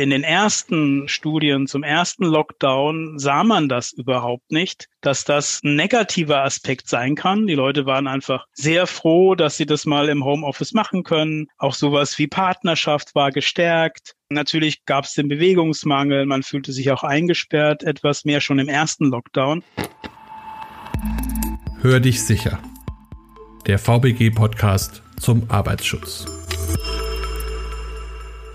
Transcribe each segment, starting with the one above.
In den ersten Studien zum ersten Lockdown sah man das überhaupt nicht, dass das ein negativer Aspekt sein kann. Die Leute waren einfach sehr froh, dass sie das mal im Homeoffice machen können. Auch sowas wie Partnerschaft war gestärkt. Natürlich gab es den Bewegungsmangel, man fühlte sich auch eingesperrt, etwas mehr schon im ersten Lockdown. Hör dich sicher. Der VBG-Podcast zum Arbeitsschutz.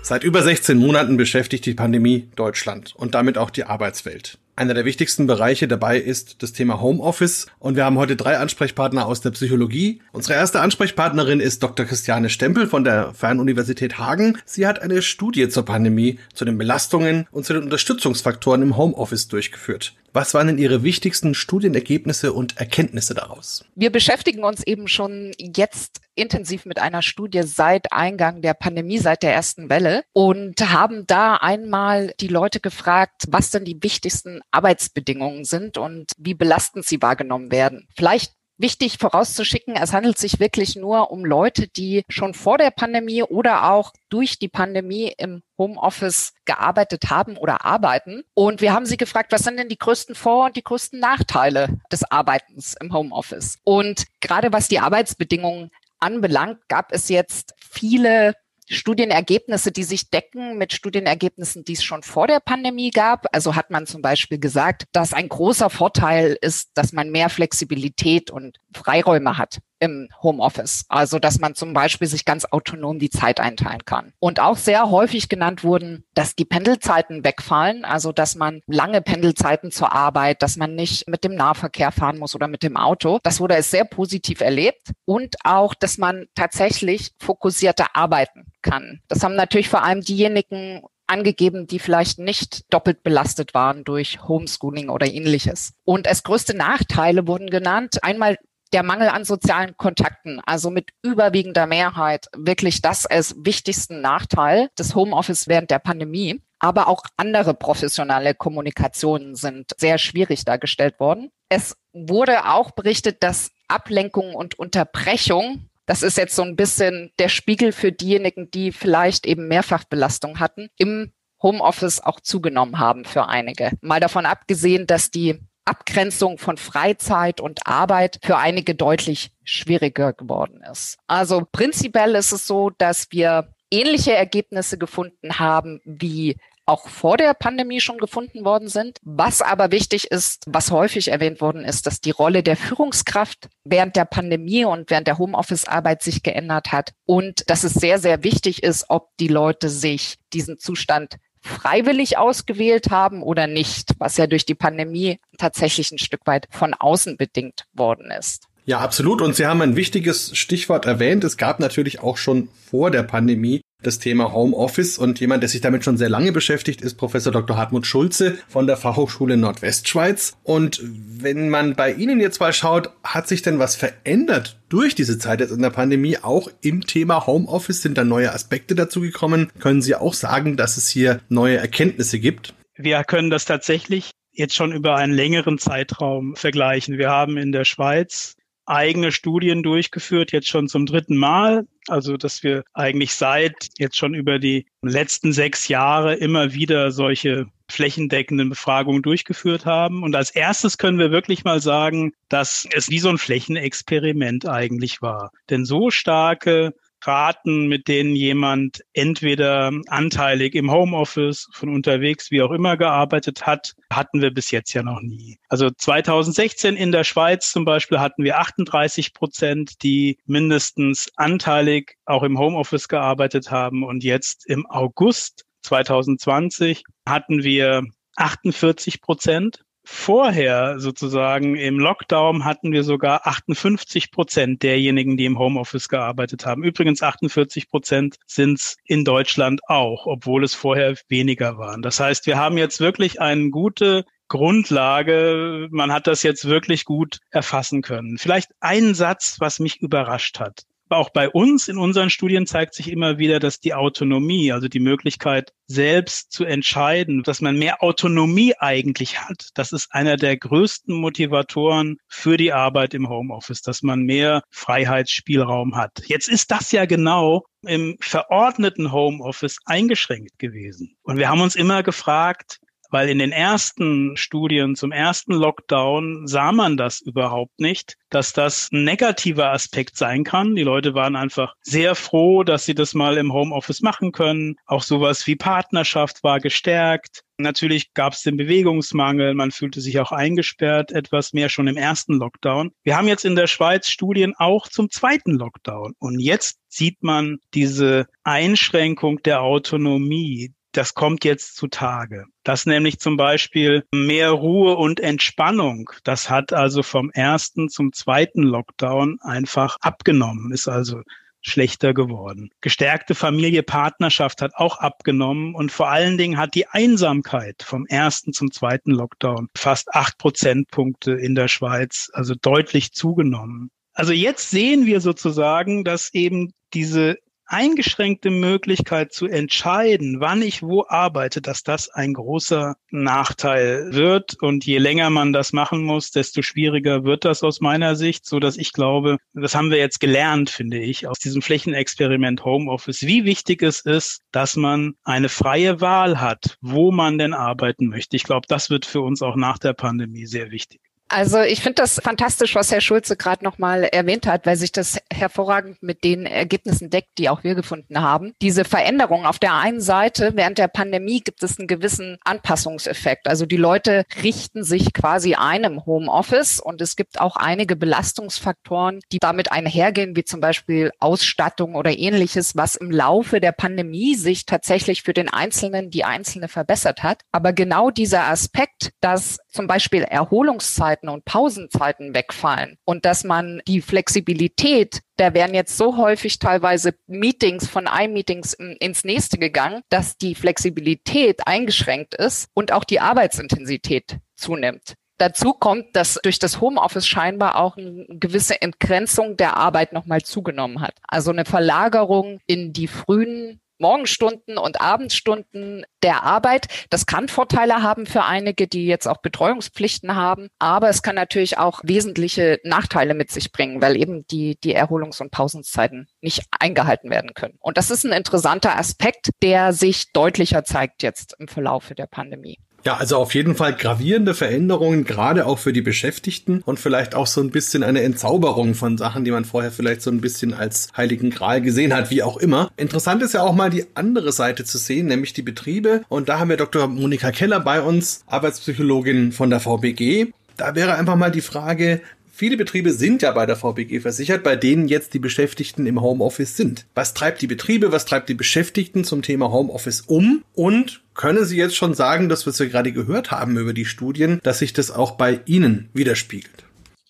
Seit über 16 Monaten beschäftigt die Pandemie Deutschland und damit auch die Arbeitswelt. Einer der wichtigsten Bereiche dabei ist das Thema Homeoffice und wir haben heute drei Ansprechpartner aus der Psychologie. Unsere erste Ansprechpartnerin ist Dr. Christiane Stempel von der Fernuniversität Hagen. Sie hat eine Studie zur Pandemie, zu den Belastungen und zu den Unterstützungsfaktoren im Homeoffice durchgeführt. Was waren denn Ihre wichtigsten Studienergebnisse und Erkenntnisse daraus? Wir beschäftigen uns eben schon jetzt intensiv mit einer Studie seit Eingang der Pandemie, seit der ersten Welle und haben da einmal die Leute gefragt, was denn die wichtigsten Arbeitsbedingungen sind und wie belastend sie wahrgenommen werden. Vielleicht Wichtig vorauszuschicken, es handelt sich wirklich nur um Leute, die schon vor der Pandemie oder auch durch die Pandemie im Homeoffice gearbeitet haben oder arbeiten. Und wir haben sie gefragt, was sind denn die größten Vor- und die größten Nachteile des Arbeitens im Homeoffice? Und gerade was die Arbeitsbedingungen anbelangt, gab es jetzt viele Studienergebnisse, die sich decken mit Studienergebnissen, die es schon vor der Pandemie gab. Also hat man zum Beispiel gesagt, dass ein großer Vorteil ist, dass man mehr Flexibilität und Freiräume hat im Homeoffice. Also, dass man zum Beispiel sich ganz autonom die Zeit einteilen kann. Und auch sehr häufig genannt wurden, dass die Pendelzeiten wegfallen. Also, dass man lange Pendelzeiten zur Arbeit, dass man nicht mit dem Nahverkehr fahren muss oder mit dem Auto. Das wurde als sehr positiv erlebt. Und auch, dass man tatsächlich fokussierter arbeiten kann. Das haben natürlich vor allem diejenigen angegeben, die vielleicht nicht doppelt belastet waren durch Homeschooling oder ähnliches. Und als größte Nachteile wurden genannt, einmal der Mangel an sozialen Kontakten, also mit überwiegender Mehrheit wirklich das als wichtigsten Nachteil des Homeoffice während der Pandemie. Aber auch andere professionelle Kommunikationen sind sehr schwierig dargestellt worden. Es wurde auch berichtet, dass Ablenkung und Unterbrechung das ist jetzt so ein bisschen der Spiegel für diejenigen, die vielleicht eben Mehrfachbelastung hatten, im Homeoffice auch zugenommen haben für einige. Mal davon abgesehen, dass die Abgrenzung von Freizeit und Arbeit für einige deutlich schwieriger geworden ist. Also prinzipiell ist es so, dass wir ähnliche Ergebnisse gefunden haben wie auch vor der Pandemie schon gefunden worden sind. Was aber wichtig ist, was häufig erwähnt worden ist, dass die Rolle der Führungskraft während der Pandemie und während der Homeoffice-Arbeit sich geändert hat und dass es sehr, sehr wichtig ist, ob die Leute sich diesen Zustand freiwillig ausgewählt haben oder nicht, was ja durch die Pandemie tatsächlich ein Stück weit von außen bedingt worden ist. Ja, absolut. Und Sie haben ein wichtiges Stichwort erwähnt. Es gab natürlich auch schon vor der Pandemie das Thema Homeoffice und jemand, der sich damit schon sehr lange beschäftigt, ist Professor Dr. Hartmut Schulze von der Fachhochschule Nordwestschweiz. Und wenn man bei Ihnen jetzt mal schaut, hat sich denn was verändert durch diese Zeit jetzt in der Pandemie? Auch im Thema Homeoffice sind da neue Aspekte dazugekommen. Können Sie auch sagen, dass es hier neue Erkenntnisse gibt? Wir können das tatsächlich jetzt schon über einen längeren Zeitraum vergleichen. Wir haben in der Schweiz eigene Studien durchgeführt, jetzt schon zum dritten Mal. Also, dass wir eigentlich seit jetzt schon über die letzten sechs Jahre immer wieder solche flächendeckenden Befragungen durchgeführt haben. Und als erstes können wir wirklich mal sagen, dass es wie so ein Flächenexperiment eigentlich war. Denn so starke Raten, mit denen jemand entweder anteilig im Homeoffice, von unterwegs, wie auch immer gearbeitet hat, hatten wir bis jetzt ja noch nie. Also 2016 in der Schweiz zum Beispiel hatten wir 38 Prozent, die mindestens anteilig auch im Homeoffice gearbeitet haben. Und jetzt im August 2020 hatten wir 48 Prozent vorher sozusagen im Lockdown hatten wir sogar 58 Prozent derjenigen, die im Homeoffice gearbeitet haben. Übrigens 48 Prozent sind es in Deutschland auch, obwohl es vorher weniger waren. Das heißt, wir haben jetzt wirklich eine gute Grundlage. Man hat das jetzt wirklich gut erfassen können. Vielleicht ein Satz, was mich überrascht hat. Auch bei uns in unseren Studien zeigt sich immer wieder, dass die Autonomie, also die Möglichkeit, selbst zu entscheiden, dass man mehr Autonomie eigentlich hat. Das ist einer der größten Motivatoren für die Arbeit im Homeoffice, dass man mehr Freiheitsspielraum hat. Jetzt ist das ja genau im verordneten Homeoffice eingeschränkt gewesen. Und wir haben uns immer gefragt, weil in den ersten Studien zum ersten Lockdown sah man das überhaupt nicht, dass das ein negativer Aspekt sein kann. Die Leute waren einfach sehr froh, dass sie das mal im Homeoffice machen können. Auch sowas wie Partnerschaft war gestärkt. Natürlich gab es den Bewegungsmangel, man fühlte sich auch eingesperrt, etwas mehr schon im ersten Lockdown. Wir haben jetzt in der Schweiz Studien auch zum zweiten Lockdown. Und jetzt sieht man diese Einschränkung der Autonomie, das kommt jetzt zutage. Das nämlich zum Beispiel mehr Ruhe und Entspannung, das hat also vom ersten zum zweiten Lockdown einfach abgenommen, ist also schlechter geworden. Gestärkte Familie, Partnerschaft hat auch abgenommen und vor allen Dingen hat die Einsamkeit vom ersten zum zweiten Lockdown fast acht Prozentpunkte in der Schweiz, also deutlich zugenommen. Also jetzt sehen wir sozusagen, dass eben diese eingeschränkte Möglichkeit zu entscheiden, wann ich wo arbeite, dass das ein großer Nachteil wird. Und je länger man das machen muss, desto schwieriger wird das aus meiner Sicht, so dass ich glaube, das haben wir jetzt gelernt, finde ich, aus diesem Flächenexperiment Homeoffice, wie wichtig es ist, dass man eine freie Wahl hat, wo man denn arbeiten möchte. Ich glaube, das wird für uns auch nach der Pandemie sehr wichtig. Also ich finde das fantastisch, was Herr Schulze gerade nochmal erwähnt hat, weil sich das hervorragend mit den Ergebnissen deckt, die auch wir gefunden haben. Diese Veränderung auf der einen Seite, während der Pandemie gibt es einen gewissen Anpassungseffekt. Also die Leute richten sich quasi einem Homeoffice und es gibt auch einige Belastungsfaktoren, die damit einhergehen, wie zum Beispiel Ausstattung oder ähnliches, was im Laufe der Pandemie sich tatsächlich für den Einzelnen, die Einzelne verbessert hat. Aber genau dieser Aspekt, dass zum Beispiel Erholungszeit Ruhezeiten und Pausenzeiten wegfallen und dass man die Flexibilität da werden jetzt so häufig teilweise Meetings von einem Meetings ins nächste gegangen, dass die Flexibilität eingeschränkt ist und auch die Arbeitsintensität zunimmt. Dazu kommt, dass durch das Homeoffice scheinbar auch eine gewisse Entgrenzung der Arbeit nochmal zugenommen hat. Also eine Verlagerung in die frühen Morgenstunden und Abendstunden der Arbeit. Das kann Vorteile haben für einige, die jetzt auch Betreuungspflichten haben, aber es kann natürlich auch wesentliche Nachteile mit sich bringen, weil eben die, die Erholungs- und Pausenzeiten nicht eingehalten werden können. Und das ist ein interessanter Aspekt, der sich deutlicher zeigt jetzt im Verlaufe der Pandemie. Ja, also auf jeden Fall gravierende Veränderungen, gerade auch für die Beschäftigten und vielleicht auch so ein bisschen eine Entzauberung von Sachen, die man vorher vielleicht so ein bisschen als heiligen Gral gesehen hat, wie auch immer. Interessant ist ja auch mal die andere Seite zu sehen, nämlich die Betriebe. Und da haben wir Dr. Monika Keller bei uns, Arbeitspsychologin von der VBG. Da wäre einfach mal die Frage, Viele Betriebe sind ja bei der VBG versichert, bei denen jetzt die Beschäftigten im Homeoffice sind. Was treibt die Betriebe, was treibt die Beschäftigten zum Thema Homeoffice um? Und können Sie jetzt schon sagen, dass was wir gerade gehört haben über die Studien, dass sich das auch bei Ihnen widerspiegelt?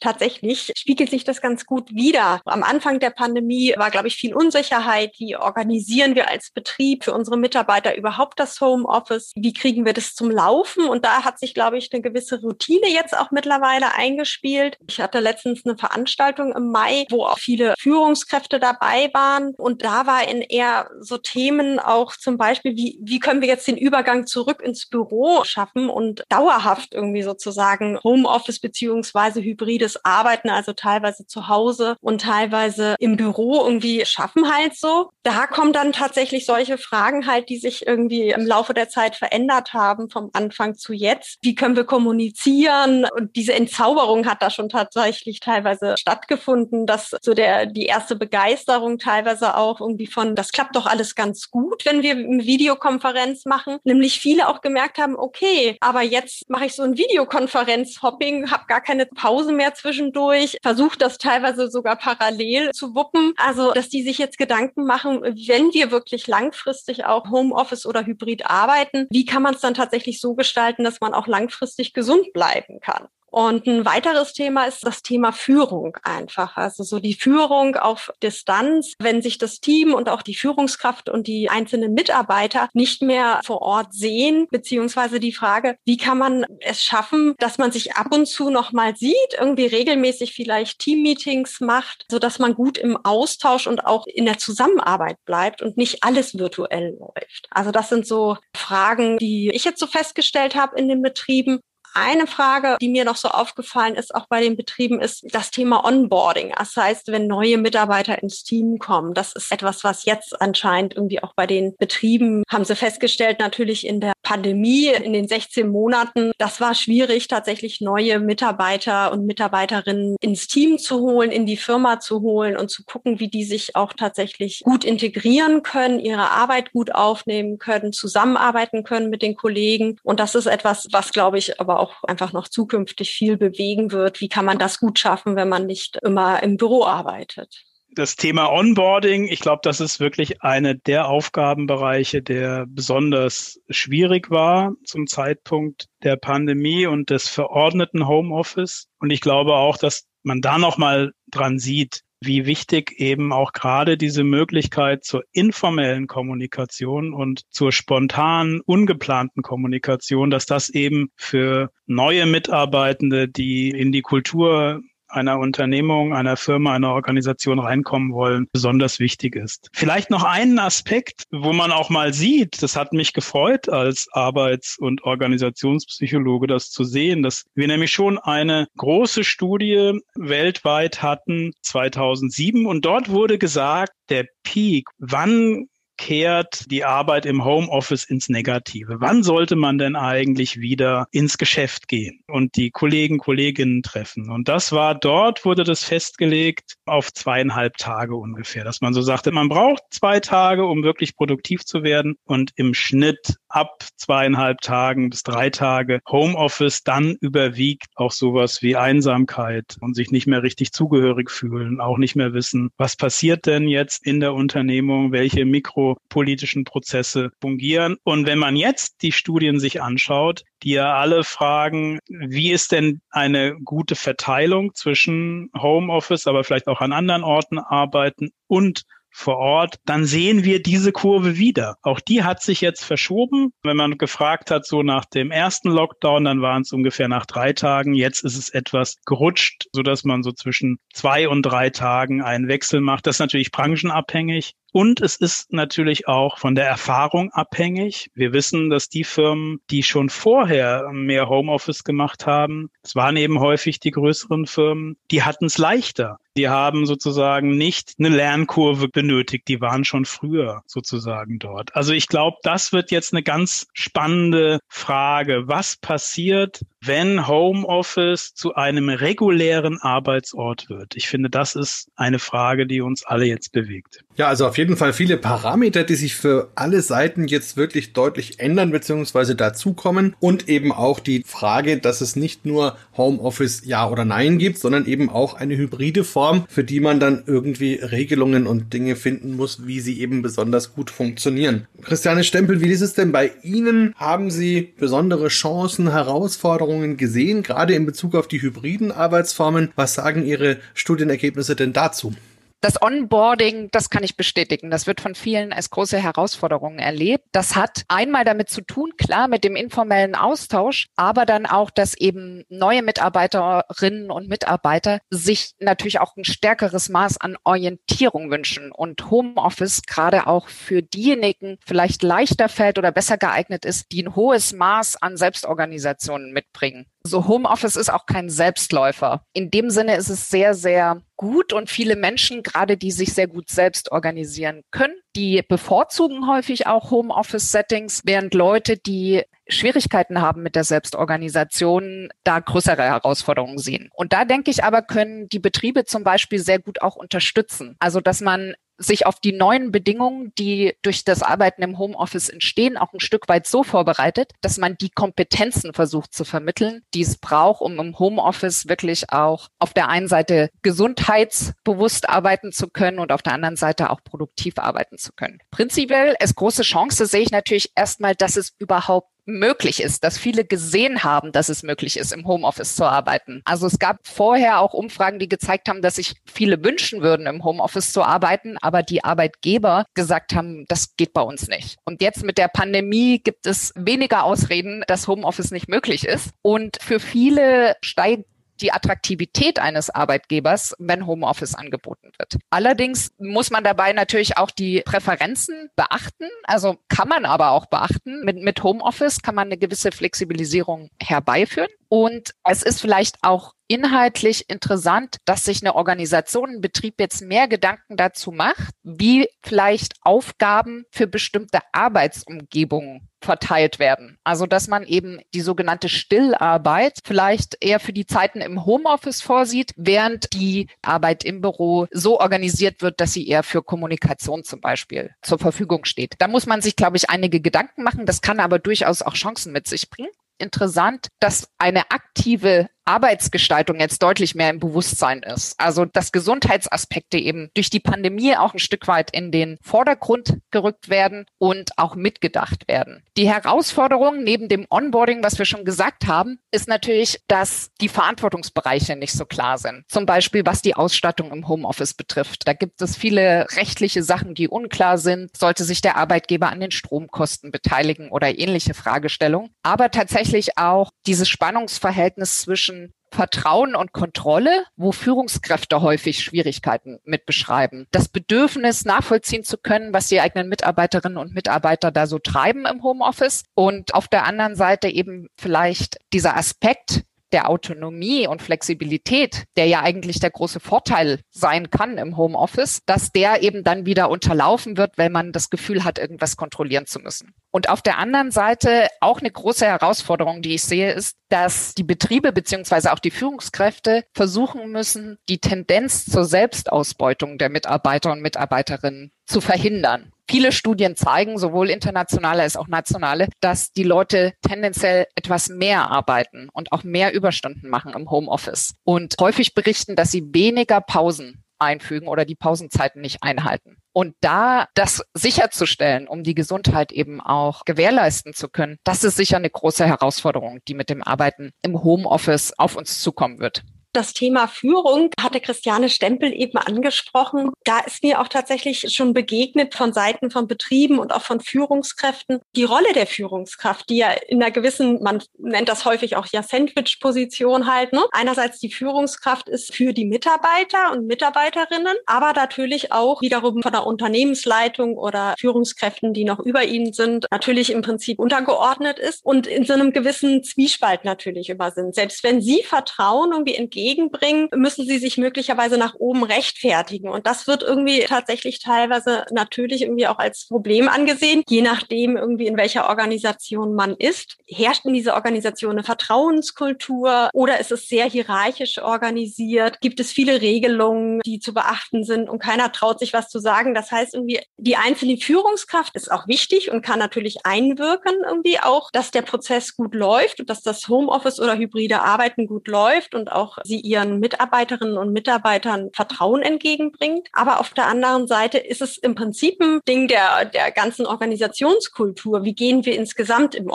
Tatsächlich spiegelt sich das ganz gut wider. Am Anfang der Pandemie war, glaube ich, viel Unsicherheit. Wie organisieren wir als Betrieb für unsere Mitarbeiter überhaupt das Homeoffice? Wie kriegen wir das zum Laufen? Und da hat sich, glaube ich, eine gewisse Routine jetzt auch mittlerweile eingespielt. Ich hatte letztens eine Veranstaltung im Mai, wo auch viele Führungskräfte dabei waren. Und da war in eher so Themen auch zum Beispiel, wie, wie können wir jetzt den Übergang zurück ins Büro schaffen und dauerhaft irgendwie sozusagen Homeoffice beziehungsweise hybride hybrides Arbeiten, also teilweise zu Hause und teilweise im Büro irgendwie schaffen halt so. Da kommen dann tatsächlich solche Fragen halt, die sich irgendwie im Laufe der Zeit verändert haben, vom Anfang zu jetzt. Wie können wir kommunizieren? Und diese Entzauberung hat da schon tatsächlich teilweise stattgefunden, dass so der, die erste Begeisterung teilweise auch irgendwie von, das klappt doch alles ganz gut, wenn wir eine Videokonferenz machen. Nämlich viele auch gemerkt haben, okay, aber jetzt mache ich so ein Videokonferenz-Hopping, habe gar keine Pause mehr zwischendurch, versucht das teilweise sogar parallel zu wuppen. Also, dass die sich jetzt Gedanken machen, wenn wir wirklich langfristig auch Homeoffice oder Hybrid arbeiten, wie kann man es dann tatsächlich so gestalten, dass man auch langfristig gesund bleiben kann? Und ein weiteres Thema ist das Thema Führung einfach. Also so die Führung auf Distanz, wenn sich das Team und auch die Führungskraft und die einzelnen Mitarbeiter nicht mehr vor Ort sehen, beziehungsweise die Frage, wie kann man es schaffen, dass man sich ab und zu noch mal sieht, irgendwie regelmäßig vielleicht Teammeetings macht, so dass man gut im Austausch und auch in der Zusammenarbeit bleibt und nicht alles virtuell läuft. Also das sind so Fragen, die ich jetzt so festgestellt habe in den Betrieben eine Frage, die mir noch so aufgefallen ist, auch bei den Betrieben, ist das Thema Onboarding. Das heißt, wenn neue Mitarbeiter ins Team kommen, das ist etwas, was jetzt anscheinend irgendwie auch bei den Betrieben, haben sie festgestellt, natürlich in der Pandemie, in den 16 Monaten, das war schwierig, tatsächlich neue Mitarbeiter und Mitarbeiterinnen ins Team zu holen, in die Firma zu holen und zu gucken, wie die sich auch tatsächlich gut integrieren können, ihre Arbeit gut aufnehmen können, zusammenarbeiten können mit den Kollegen. Und das ist etwas, was, glaube ich, aber auch auch einfach noch zukünftig viel bewegen wird. Wie kann man das gut schaffen, wenn man nicht immer im Büro arbeitet? das Thema Onboarding, ich glaube, das ist wirklich eine der Aufgabenbereiche, der besonders schwierig war zum Zeitpunkt der Pandemie und des verordneten Homeoffice. Und ich glaube auch, dass man da noch mal dran sieht, wie wichtig eben auch gerade diese Möglichkeit zur informellen Kommunikation und zur spontanen, ungeplanten Kommunikation, dass das eben für neue Mitarbeitende, die in die Kultur einer Unternehmung, einer Firma, einer Organisation reinkommen wollen, besonders wichtig ist. Vielleicht noch einen Aspekt, wo man auch mal sieht, das hat mich gefreut als Arbeits- und Organisationspsychologe, das zu sehen, dass wir nämlich schon eine große Studie weltweit hatten 2007 und dort wurde gesagt, der Peak, wann kehrt die Arbeit im Homeoffice ins Negative? Wann sollte man denn eigentlich wieder ins Geschäft gehen und die Kollegen, Kolleginnen treffen? Und das war dort, wurde das festgelegt auf zweieinhalb Tage ungefähr, dass man so sagte, man braucht zwei Tage, um wirklich produktiv zu werden und im Schnitt ab zweieinhalb Tagen bis drei Tage Homeoffice, dann überwiegt auch sowas wie Einsamkeit und sich nicht mehr richtig zugehörig fühlen, auch nicht mehr wissen, was passiert denn jetzt in der Unternehmung, welche mikropolitischen Prozesse fungieren. Und wenn man jetzt die Studien sich anschaut, die ja alle fragen, wie ist denn eine gute Verteilung zwischen Homeoffice, aber vielleicht auch an anderen Orten arbeiten und vor Ort, dann sehen wir diese Kurve wieder. Auch die hat sich jetzt verschoben. Wenn man gefragt hat, so nach dem ersten Lockdown, dann waren es ungefähr nach drei Tagen. Jetzt ist es etwas gerutscht, so dass man so zwischen zwei und drei Tagen einen Wechsel macht. Das ist natürlich branchenabhängig. Und es ist natürlich auch von der Erfahrung abhängig. Wir wissen, dass die Firmen, die schon vorher mehr Homeoffice gemacht haben, es waren eben häufig die größeren Firmen, die hatten es leichter. Die haben sozusagen nicht eine Lernkurve benötigt, die waren schon früher sozusagen dort. Also ich glaube, das wird jetzt eine ganz spannende Frage. Was passiert, wenn Homeoffice zu einem regulären Arbeitsort wird? Ich finde, das ist eine Frage, die uns alle jetzt bewegt. Ja, also auf jeden Fall viele Parameter, die sich für alle Seiten jetzt wirklich deutlich ändern bzw. dazukommen und eben auch die Frage, dass es nicht nur Homeoffice ja oder nein gibt, sondern eben auch eine hybride Form, für die man dann irgendwie Regelungen und Dinge finden muss, wie sie eben besonders gut funktionieren. Christiane Stempel, wie ist es denn bei Ihnen? Haben Sie besondere Chancen, Herausforderungen gesehen, gerade in Bezug auf die hybriden Arbeitsformen? Was sagen Ihre Studienergebnisse denn dazu? Das Onboarding, das kann ich bestätigen. Das wird von vielen als große Herausforderung erlebt. Das hat einmal damit zu tun, klar, mit dem informellen Austausch, aber dann auch, dass eben neue Mitarbeiterinnen und Mitarbeiter sich natürlich auch ein stärkeres Maß an Orientierung wünschen und Homeoffice gerade auch für diejenigen vielleicht leichter fällt oder besser geeignet ist, die ein hohes Maß an Selbstorganisationen mitbringen. So Homeoffice ist auch kein Selbstläufer. In dem Sinne ist es sehr, sehr gut und viele Menschen, gerade die sich sehr gut selbst organisieren können, die bevorzugen häufig auch Homeoffice-Settings, während Leute, die Schwierigkeiten haben mit der Selbstorganisation, da größere Herausforderungen sehen. Und da denke ich aber, können die Betriebe zum Beispiel sehr gut auch unterstützen. Also, dass man sich auf die neuen Bedingungen, die durch das Arbeiten im Homeoffice entstehen, auch ein Stück weit so vorbereitet, dass man die Kompetenzen versucht zu vermitteln, die es braucht, um im Homeoffice wirklich auch auf der einen Seite gesundheitsbewusst arbeiten zu können und auf der anderen Seite auch produktiv arbeiten zu können. Prinzipiell als große Chance sehe ich natürlich erstmal, dass es überhaupt möglich ist, dass viele gesehen haben, dass es möglich ist, im Homeoffice zu arbeiten. Also es gab vorher auch Umfragen, die gezeigt haben, dass sich viele wünschen würden, im Homeoffice zu arbeiten, aber die Arbeitgeber gesagt haben, das geht bei uns nicht. Und jetzt mit der Pandemie gibt es weniger Ausreden, dass Homeoffice nicht möglich ist. Und für viele steigt die Attraktivität eines Arbeitgebers, wenn Homeoffice angeboten wird. Allerdings muss man dabei natürlich auch die Präferenzen beachten. Also kann man aber auch beachten. Mit, mit Homeoffice kann man eine gewisse Flexibilisierung herbeiführen. Und es ist vielleicht auch inhaltlich interessant, dass sich eine Organisation, ein Betrieb jetzt mehr Gedanken dazu macht, wie vielleicht Aufgaben für bestimmte Arbeitsumgebungen verteilt werden. Also, dass man eben die sogenannte Stillarbeit vielleicht eher für die Zeiten im Homeoffice vorsieht, während die Arbeit im Büro so organisiert wird, dass sie eher für Kommunikation zum Beispiel zur Verfügung steht. Da muss man sich, glaube ich, einige Gedanken machen. Das kann aber durchaus auch Chancen mit sich bringen interessant, dass eine aktive Arbeitsgestaltung jetzt deutlich mehr im Bewusstsein ist. Also dass Gesundheitsaspekte eben durch die Pandemie auch ein Stück weit in den Vordergrund gerückt werden und auch mitgedacht werden. Die Herausforderung neben dem Onboarding, was wir schon gesagt haben, ist natürlich, dass die Verantwortungsbereiche nicht so klar sind. Zum Beispiel, was die Ausstattung im Homeoffice betrifft. Da gibt es viele rechtliche Sachen, die unklar sind. Sollte sich der Arbeitgeber an den Stromkosten beteiligen oder ähnliche Fragestellungen. Aber tatsächlich auch dieses Spannungsverhältnis zwischen Vertrauen und Kontrolle, wo Führungskräfte häufig Schwierigkeiten mit beschreiben. Das Bedürfnis nachvollziehen zu können, was die eigenen Mitarbeiterinnen und Mitarbeiter da so treiben im Homeoffice. Und auf der anderen Seite eben vielleicht dieser Aspekt, der Autonomie und Flexibilität, der ja eigentlich der große Vorteil sein kann im Homeoffice, dass der eben dann wieder unterlaufen wird, wenn man das Gefühl hat, irgendwas kontrollieren zu müssen. Und auf der anderen Seite auch eine große Herausforderung, die ich sehe, ist, dass die Betriebe beziehungsweise auch die Führungskräfte versuchen müssen, die Tendenz zur Selbstausbeutung der Mitarbeiter und Mitarbeiterinnen zu verhindern. Viele Studien zeigen, sowohl internationale als auch nationale, dass die Leute tendenziell etwas mehr arbeiten und auch mehr Überstunden machen im Homeoffice und häufig berichten, dass sie weniger Pausen einfügen oder die Pausenzeiten nicht einhalten. Und da das sicherzustellen, um die Gesundheit eben auch gewährleisten zu können, das ist sicher eine große Herausforderung, die mit dem Arbeiten im Homeoffice auf uns zukommen wird. Das Thema Führung hatte Christiane Stempel eben angesprochen. Da ist mir auch tatsächlich schon begegnet von Seiten von Betrieben und auch von Führungskräften. Die Rolle der Führungskraft, die ja in einer gewissen, man nennt das häufig auch ja Sandwich-Position halt. Ne? Einerseits die Führungskraft ist für die Mitarbeiter und Mitarbeiterinnen, aber natürlich auch wiederum von der Unternehmensleitung oder Führungskräften, die noch über ihnen sind, natürlich im Prinzip untergeordnet ist und in so einem gewissen Zwiespalt natürlich über sind. Selbst wenn sie Vertrauen irgendwie entgegen entgegenbringen, müssen sie sich möglicherweise nach oben rechtfertigen. Und das wird irgendwie tatsächlich teilweise natürlich irgendwie auch als Problem angesehen, je nachdem irgendwie in welcher Organisation man ist. Herrscht in dieser Organisation eine Vertrauenskultur oder ist es sehr hierarchisch organisiert? Gibt es viele Regelungen, die zu beachten sind und keiner traut sich was zu sagen? Das heißt irgendwie, die einzelne Führungskraft ist auch wichtig und kann natürlich einwirken irgendwie auch, dass der Prozess gut läuft und dass das Homeoffice oder hybride Arbeiten gut läuft und auch sie ihren Mitarbeiterinnen und Mitarbeitern Vertrauen entgegenbringt. Aber auf der anderen Seite ist es im Prinzip ein Ding der, der ganzen Organisationskultur. Wie gehen wir insgesamt im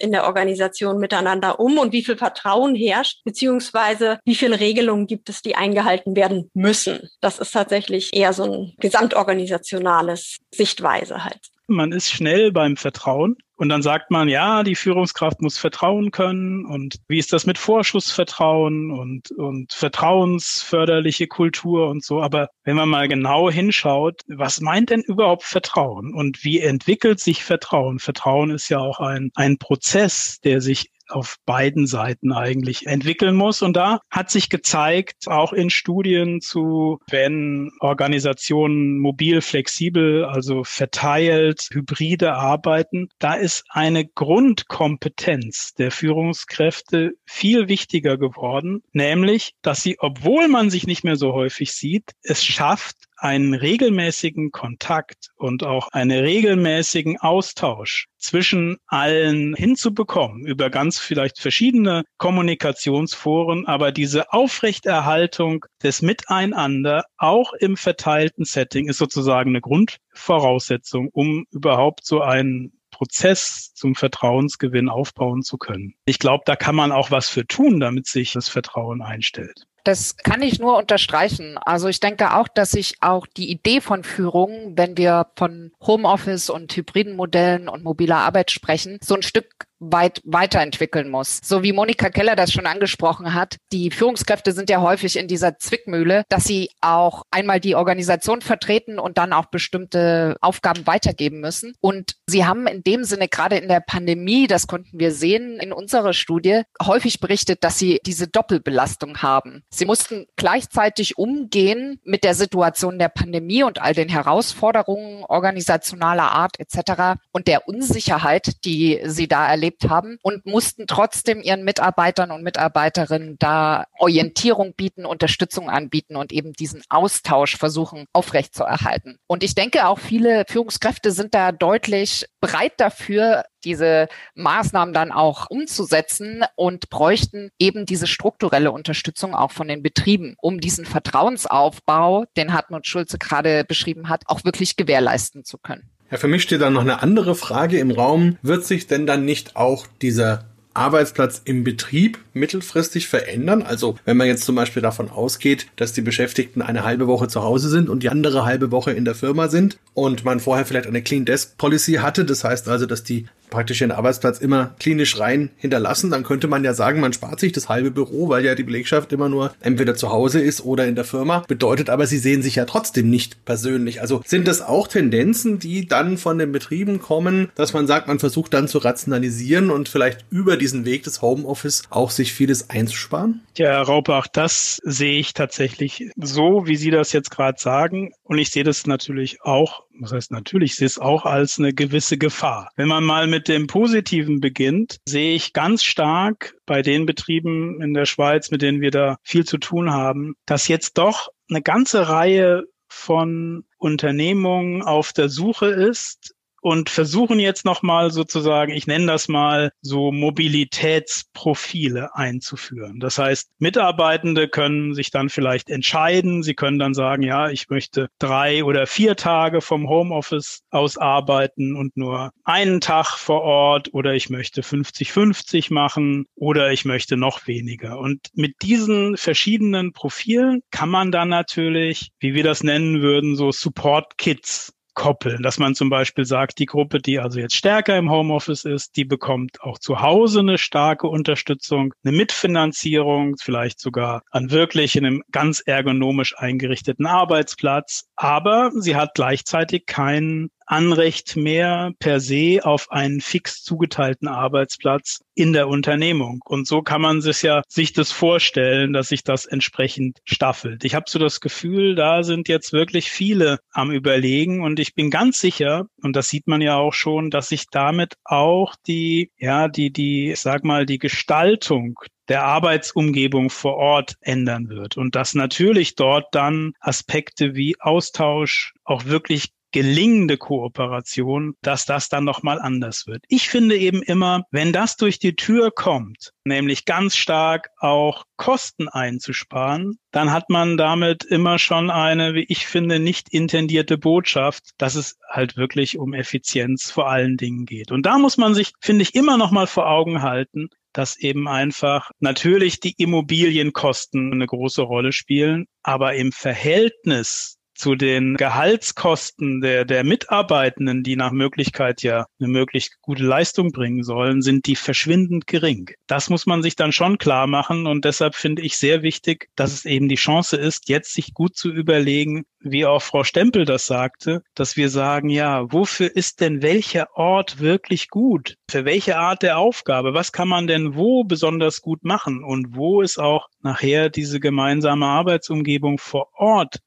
in der Organisation miteinander um und wie viel Vertrauen herrscht, beziehungsweise wie viele Regelungen gibt es, die eingehalten werden müssen. Das ist tatsächlich eher so ein gesamtorganisationales Sichtweise halt. Man ist schnell beim Vertrauen und dann sagt man, ja, die Führungskraft muss vertrauen können und wie ist das mit Vorschussvertrauen und, und vertrauensförderliche Kultur und so. Aber wenn man mal genau hinschaut, was meint denn überhaupt Vertrauen und wie entwickelt sich Vertrauen? Vertrauen ist ja auch ein, ein Prozess, der sich auf beiden Seiten eigentlich entwickeln muss. Und da hat sich gezeigt, auch in Studien zu, wenn Organisationen mobil, flexibel, also verteilt, hybride arbeiten, da ist eine Grundkompetenz der Führungskräfte viel wichtiger geworden, nämlich, dass sie, obwohl man sich nicht mehr so häufig sieht, es schafft, einen regelmäßigen Kontakt und auch einen regelmäßigen Austausch zwischen allen hinzubekommen über ganz vielleicht verschiedene Kommunikationsforen, aber diese Aufrechterhaltung des Miteinander auch im verteilten Setting ist sozusagen eine Grundvoraussetzung, um überhaupt so einen Prozess zum Vertrauensgewinn aufbauen zu können. Ich glaube, da kann man auch was für tun, damit sich das Vertrauen einstellt. Das kann ich nur unterstreichen. Also ich denke auch, dass sich auch die Idee von Führung, wenn wir von Homeoffice und hybriden Modellen und mobiler Arbeit sprechen, so ein Stück weit weiterentwickeln muss. So wie Monika Keller das schon angesprochen hat, die Führungskräfte sind ja häufig in dieser Zwickmühle, dass sie auch einmal die Organisation vertreten und dann auch bestimmte Aufgaben weitergeben müssen. Und sie haben in dem Sinne gerade in der Pandemie, das konnten wir sehen in unserer Studie, häufig berichtet, dass sie diese Doppelbelastung haben. Sie mussten gleichzeitig umgehen mit der Situation der Pandemie und all den Herausforderungen organisationaler Art etc. und der Unsicherheit, die sie da erleben erlebt haben und mussten trotzdem ihren Mitarbeitern und Mitarbeiterinnen da Orientierung bieten, Unterstützung anbieten und eben diesen Austausch versuchen aufrechtzuerhalten. Und ich denke auch viele Führungskräfte sind da deutlich bereit dafür, diese Maßnahmen dann auch umzusetzen und bräuchten eben diese strukturelle Unterstützung auch von den Betrieben, um diesen Vertrauensaufbau, den Hartmut Schulze gerade beschrieben hat, auch wirklich gewährleisten zu können. Ja, für mich steht dann noch eine andere Frage im Raum. Wird sich denn dann nicht auch dieser Arbeitsplatz im Betrieb mittelfristig verändern? Also wenn man jetzt zum Beispiel davon ausgeht, dass die Beschäftigten eine halbe Woche zu Hause sind und die andere halbe Woche in der Firma sind und man vorher vielleicht eine Clean Desk Policy hatte, das heißt also, dass die praktisch ihren Arbeitsplatz immer klinisch rein hinterlassen, dann könnte man ja sagen, man spart sich das halbe Büro, weil ja die Belegschaft immer nur entweder zu Hause ist oder in der Firma. Bedeutet aber, sie sehen sich ja trotzdem nicht persönlich. Also sind das auch Tendenzen, die dann von den Betrieben kommen, dass man sagt, man versucht dann zu rationalisieren und vielleicht über diesen Weg des Homeoffice auch sich vieles einzusparen? Ja, Herr Raubach, das sehe ich tatsächlich so, wie Sie das jetzt gerade sagen. Und ich sehe das natürlich auch was heißt natürlich, ich sehe es auch als eine gewisse Gefahr. Wenn man mal mit dem Positiven beginnt, sehe ich ganz stark bei den Betrieben in der Schweiz, mit denen wir da viel zu tun haben, dass jetzt doch eine ganze Reihe von Unternehmungen auf der Suche ist, und versuchen jetzt nochmal sozusagen, ich nenne das mal so Mobilitätsprofile einzuführen. Das heißt, Mitarbeitende können sich dann vielleicht entscheiden. Sie können dann sagen, ja, ich möchte drei oder vier Tage vom Homeoffice aus arbeiten und nur einen Tag vor Ort oder ich möchte 50-50 machen oder ich möchte noch weniger. Und mit diesen verschiedenen Profilen kann man dann natürlich, wie wir das nennen würden, so Support Kits koppeln, dass man zum Beispiel sagt, die Gruppe, die also jetzt stärker im Homeoffice ist, die bekommt auch zu Hause eine starke Unterstützung, eine Mitfinanzierung, vielleicht sogar an wirklich einem ganz ergonomisch eingerichteten Arbeitsplatz. Aber sie hat gleichzeitig keinen Anrecht mehr per se auf einen fix zugeteilten Arbeitsplatz in der Unternehmung. Und so kann man sich ja sich das vorstellen, dass sich das entsprechend staffelt. Ich habe so das Gefühl, da sind jetzt wirklich viele am Überlegen und ich bin ganz sicher, und das sieht man ja auch schon, dass sich damit auch die, ja, die, die, ich sag mal, die Gestaltung der Arbeitsumgebung vor Ort ändern wird und dass natürlich dort dann Aspekte wie Austausch, auch wirklich gelingende Kooperation, dass das dann nochmal anders wird. Ich finde eben immer, wenn das durch die Tür kommt, nämlich ganz stark auch Kosten einzusparen, dann hat man damit immer schon eine, wie ich finde, nicht intendierte Botschaft, dass es halt wirklich um Effizienz vor allen Dingen geht. Und da muss man sich, finde ich, immer noch mal vor Augen halten, dass eben einfach natürlich die Immobilienkosten eine große Rolle spielen, aber im Verhältnis zu den Gehaltskosten der, der Mitarbeitenden, die nach Möglichkeit ja eine möglichst gute Leistung bringen sollen, sind die verschwindend gering. Das muss man sich dann schon klar machen und deshalb finde ich sehr wichtig, dass es eben die Chance ist, jetzt sich gut zu überlegen, wie auch Frau Stempel das sagte, dass wir sagen, ja, wofür ist denn welcher Ort wirklich gut? Für welche Art der Aufgabe? Was kann man denn wo besonders gut machen? Und wo ist auch nachher diese gemeinsame Arbeitsumgebung vor Ort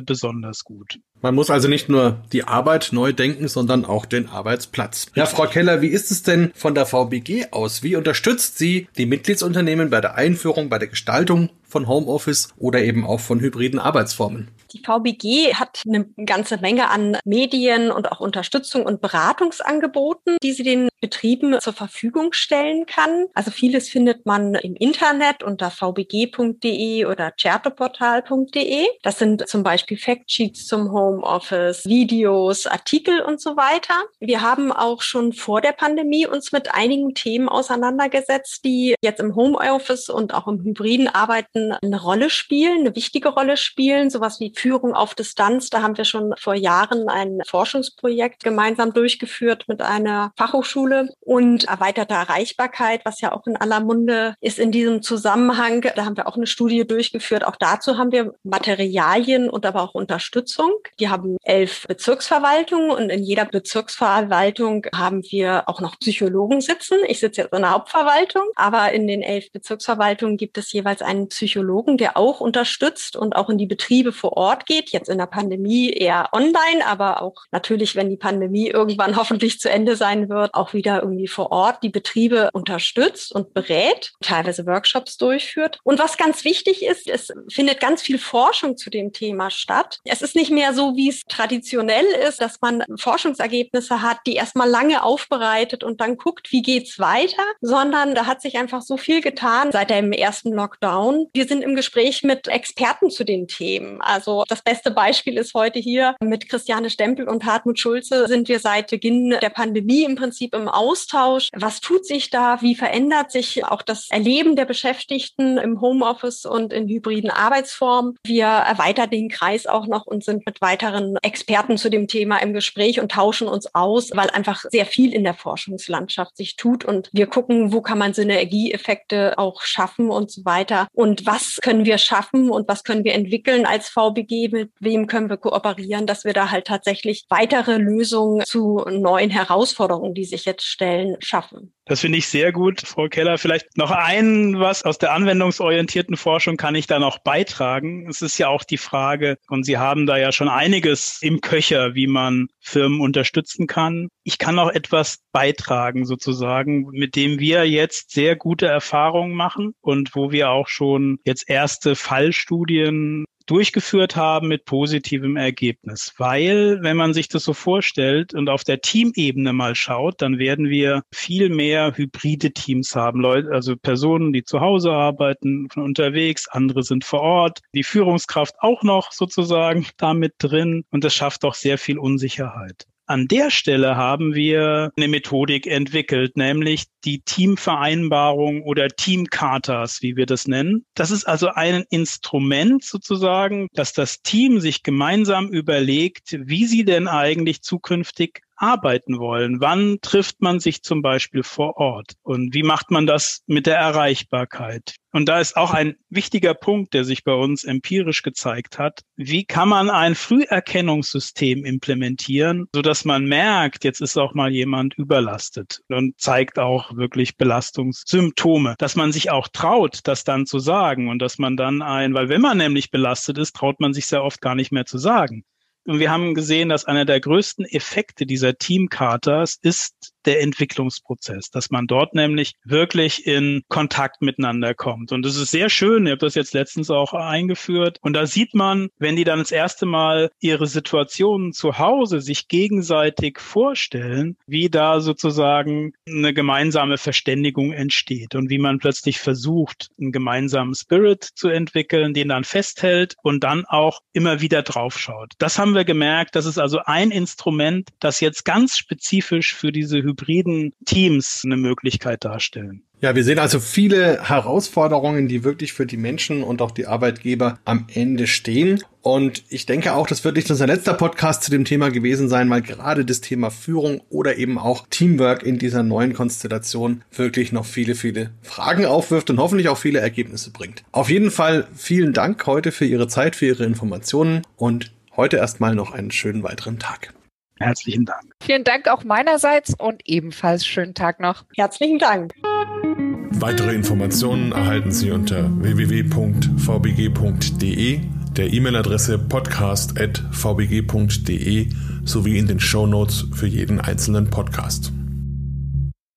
besonders gut. Man muss also nicht nur die Arbeit neu denken, sondern auch den Arbeitsplatz. Ja, Frau Keller, wie ist es denn von der VBG aus? Wie unterstützt sie die Mitgliedsunternehmen bei der Einführung, bei der Gestaltung von Homeoffice oder eben auch von hybriden Arbeitsformen? Die VBG hat eine ganze Menge an Medien und auch Unterstützung und Beratungsangeboten, die sie den Betrieben zur Verfügung stellen kann. Also vieles findet man im Internet unter vbg.de oder certoportal.de. Das sind zum Beispiel Factsheets zum Homeoffice, Videos, Artikel und so weiter. Wir haben auch schon vor der Pandemie uns mit einigen Themen auseinandergesetzt, die jetzt im Homeoffice und auch im hybriden Arbeiten eine Rolle spielen, eine wichtige Rolle spielen. Sowas wie Führung auf Distanz. Da haben wir schon vor Jahren ein Forschungsprojekt gemeinsam durchgeführt mit einer Fachhochschule und erweiterte Erreichbarkeit, was ja auch in aller Munde ist in diesem Zusammenhang. Da haben wir auch eine Studie durchgeführt. Auch dazu haben wir Materialien und aber auch Unterstützung. Die haben elf Bezirksverwaltungen und in jeder Bezirksverwaltung haben wir auch noch Psychologen sitzen. Ich sitze jetzt in der Hauptverwaltung, aber in den elf Bezirksverwaltungen gibt es jeweils einen Psychologen, der auch unterstützt und auch in die Betriebe vor Ort geht. Jetzt in der Pandemie eher online, aber auch natürlich, wenn die Pandemie irgendwann hoffentlich zu Ende sein wird, auch wieder irgendwie vor Ort die Betriebe unterstützt und berät, teilweise Workshops durchführt. Und was ganz wichtig ist, es findet ganz viel Forschung zu dem Thema statt. Es ist nicht mehr so, wie es traditionell ist, dass man Forschungsergebnisse hat, die erstmal lange aufbereitet und dann guckt, wie geht's weiter, sondern da hat sich einfach so viel getan seit dem ersten Lockdown. Wir sind im Gespräch mit Experten zu den Themen. Also das beste Beispiel ist heute hier mit Christiane Stempel und Hartmut Schulze sind wir seit Beginn der Pandemie im Prinzip im Austausch. Was tut sich da? Wie verändert sich auch das Erleben der Beschäftigten im Homeoffice und in hybriden Arbeitsformen? Wir erweitern den Kreis auch noch und sind mit weiteren Experten zu dem Thema im Gespräch und tauschen uns aus, weil einfach sehr viel in der Forschungslandschaft sich tut und wir gucken, wo kann man Synergieeffekte auch schaffen und so weiter. Und was können wir schaffen und was können wir entwickeln als VBG? Mit wem können wir kooperieren, dass wir da halt tatsächlich weitere Lösungen zu neuen Herausforderungen, die sich jetzt stellen, schaffen? Das finde ich sehr gut, Frau Keller. Vielleicht noch ein was aus der anwendungsorientierten Forschung kann ich da noch beitragen. Es ist ja auch die Frage, und Sie haben da ja schon einiges im Köcher, wie man Firmen unterstützen kann. Ich kann auch etwas beitragen sozusagen, mit dem wir jetzt sehr gute Erfahrungen machen und wo wir auch schon jetzt erste Fallstudien durchgeführt haben mit positivem Ergebnis. Weil, wenn man sich das so vorstellt und auf der Teamebene mal schaut, dann werden wir viel mehr hybride Teams haben. Leute, also Personen, die zu Hause arbeiten, von unterwegs, andere sind vor Ort. Die Führungskraft auch noch sozusagen damit drin. Und das schafft auch sehr viel Unsicherheit. An der Stelle haben wir eine Methodik entwickelt, nämlich die Teamvereinbarung oder Teamchartas, wie wir das nennen. Das ist also ein Instrument sozusagen, dass das Team sich gemeinsam überlegt, wie sie denn eigentlich zukünftig arbeiten wollen. Wann trifft man sich zum Beispiel vor Ort? Und wie macht man das mit der Erreichbarkeit? Und da ist auch ein wichtiger Punkt, der sich bei uns empirisch gezeigt hat. Wie kann man ein Früherkennungssystem implementieren, so dass man merkt, jetzt ist auch mal jemand überlastet und zeigt auch wirklich Belastungssymptome, dass man sich auch traut, das dann zu sagen und dass man dann ein, weil wenn man nämlich belastet ist, traut man sich sehr oft gar nicht mehr zu sagen. Und wir haben gesehen, dass einer der größten Effekte dieser Teamchartas ist der Entwicklungsprozess, dass man dort nämlich wirklich in Kontakt miteinander kommt. Und das ist sehr schön. Ich habe das jetzt letztens auch eingeführt. Und da sieht man, wenn die dann das erste Mal ihre Situationen zu Hause sich gegenseitig vorstellen, wie da sozusagen eine gemeinsame Verständigung entsteht und wie man plötzlich versucht, einen gemeinsamen Spirit zu entwickeln, den dann festhält und dann auch immer wieder draufschaut. Das haben wir gemerkt. Das ist also ein Instrument, das jetzt ganz spezifisch für diese hybriden Teams eine Möglichkeit darstellen. Ja, wir sehen also viele Herausforderungen, die wirklich für die Menschen und auch die Arbeitgeber am Ende stehen. Und ich denke auch, das wird nicht unser letzter Podcast zu dem Thema gewesen sein, weil gerade das Thema Führung oder eben auch Teamwork in dieser neuen Konstellation wirklich noch viele, viele Fragen aufwirft und hoffentlich auch viele Ergebnisse bringt. Auf jeden Fall vielen Dank heute für Ihre Zeit, für Ihre Informationen und heute erstmal noch einen schönen weiteren Tag. Herzlichen Dank. Vielen Dank auch meinerseits und ebenfalls schönen Tag noch. Herzlichen Dank. Weitere Informationen erhalten Sie unter www.vbg.de, der E-Mail-Adresse podcast.vbg.de sowie in den Show Notes für jeden einzelnen Podcast.